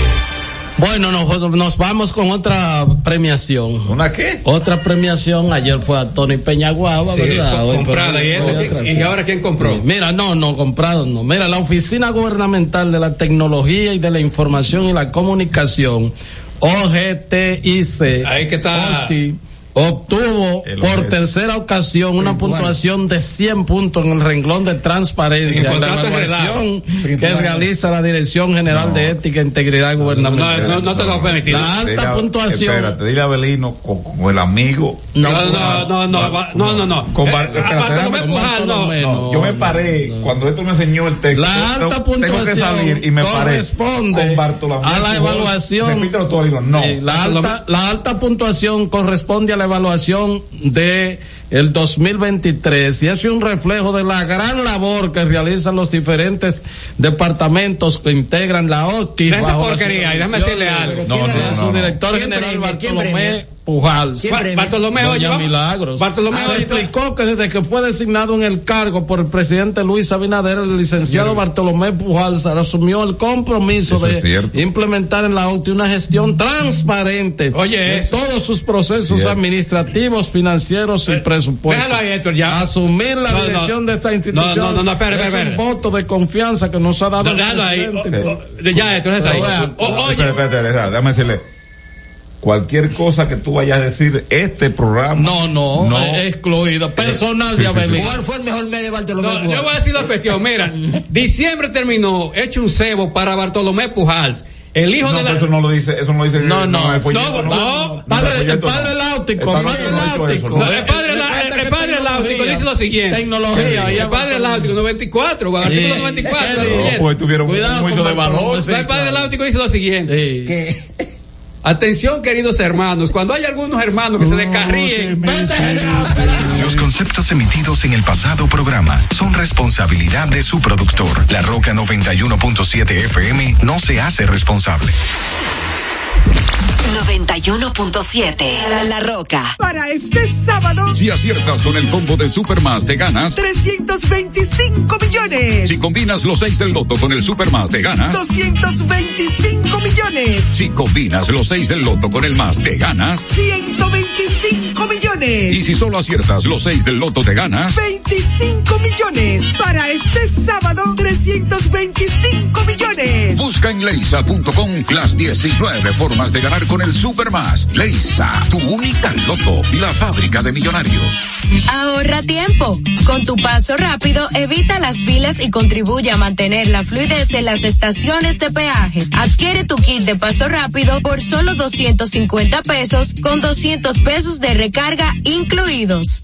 Bueno, nos, nos vamos con otra premiación. ¿Una qué? Otra premiación. Ayer fue a Tony Peñaguaba, Sí, ¿verdad? Hoy, comprada, pero- ¿y hoy otra, ¿Y ahora quién compró? Sí, Mira, no, no, comprado no. Mira, la Oficina Gubernamental de la Tecnología y de la Información y la Comunicación, OGTIC, Ahí que está. OTI, obtuvo por tercera ocasión una puntuación de 100 puntos en el renglón de transparencia En la evaluación que realiza la Dirección General de Ética e Integridad Gubernamental. No, no, no te lo permitir. La Dile alta a- puntuación. Espérate, dile a Abelino con, con el amigo. No, no, no, no, no, no, no. Con Bar- Eh, espérate, Bartolomé déjame- Pujal, no. No, yo me paré cuando esto me enseñó el texto. La Tengo- alta tengo que puntuación salir y me paré corresponde con Bartolomé a la evaluación. Tú. No. La, alta, la alta puntuación corresponde a la evaluación de el 2023 y es un reflejo de la gran labor que realizan los diferentes departamentos que integran la OTI. Esa bajo la porquería, y déjame decirle de- algo. No, no, de no, su no. director ¿Quién general Bartolomé premia? Pujal. Ba- Bartolomé, Doña oye, vamos- Milagros. Bartolomé, Se explicó que desde que fue designado en el cargo por el presidente Luis Abinader, el licenciado Bartolomé Pujal asumió el compromiso Eso de es implementar en la OTI una gestión transparente Oye, de eso. todos sus procesos Cierto. administrativos, financieros y presupuestos. déjalo ahí, Héctor, ya. Asumir la No, no. dirección de esta institución No, no, no, no, espera, es espera, un espera. voto de confianza que nos ha dado No, el déjalo ahí. presidente. O- o- Ya, entonces ahí. Pero vea, O- Oye, Espérate, espérate, espérate, déjame decirle. Cualquier cosa que tú vayas a decir, este programa. No, no, No. excluido. Personal Sí, de sí, sí. Abelino. ¿Cuál fue el mejor mes de Bartolomé No, yo voy a decir la cuestión. Mira, diciembre terminó, hecho un cebo para Bartolomé Pujals. El hijo no, de la. Eso no lo dice, eso no lo dice. No, no, el folleto, no, no, el Padre, el folleto padre láutico, El el padre láutico. El padre, el, el padre Láutico dice lo siguiente. Tecnología, El ya padre Láutico 94, artículo 94. No, pues tuvieron Cuidado con de valor. El padre Láutico dice lo siguiente. Atención, queridos hermanos, cuando hay algunos hermanos que se descarríen, Los conceptos emitidos en el pasado programa son responsabilidad de su productor. La Roca 91.7 FM no se hace responsable. 91.7 La, La Roca. Para este sábado, Si aciertas con el combo de Supermas, te ganas. 325 millones. Si combinas los 6 del loto con el Supermas, te ganas. 225 millones. Si combinas los 6 del loto con el más, te ganas. 125 millones. Y si solo aciertas los 6 del loto, te ganas. 25 millones. Para este sábado, 325 millones. Busca en leisa.com las 19 formas de ganar con el Supermas. Leisa, tu única loto, la fábrica de millonarios. Ahorra tiempo. Con tu paso rápido, evita las filas y contribuye a mantener la fluidez en las estaciones de peaje. Adquiere tu kit de paso rápido por solo 250 pesos con 200 pesos de recarga incluidos.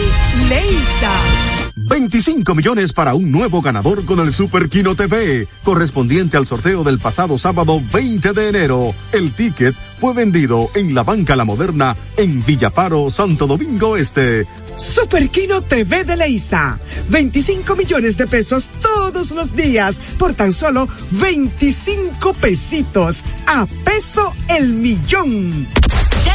Leisa. 25 millones para un nuevo ganador con el Super Kino TV, correspondiente al sorteo del pasado sábado 20 de enero. El ticket fue vendido en la Banca La Moderna en Villaparo, Santo Domingo Este. Super Kino TV de Leisa. 25 millones de pesos todos los días por tan solo 25 pesitos. A peso el millón.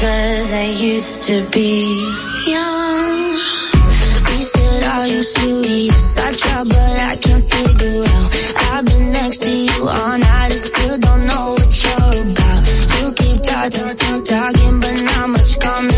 Cause I used to be young. I said are you serious? I tried but I can't figure out. I've been next to you all night I still don't know what you're about. You keep talking, talking but not much coming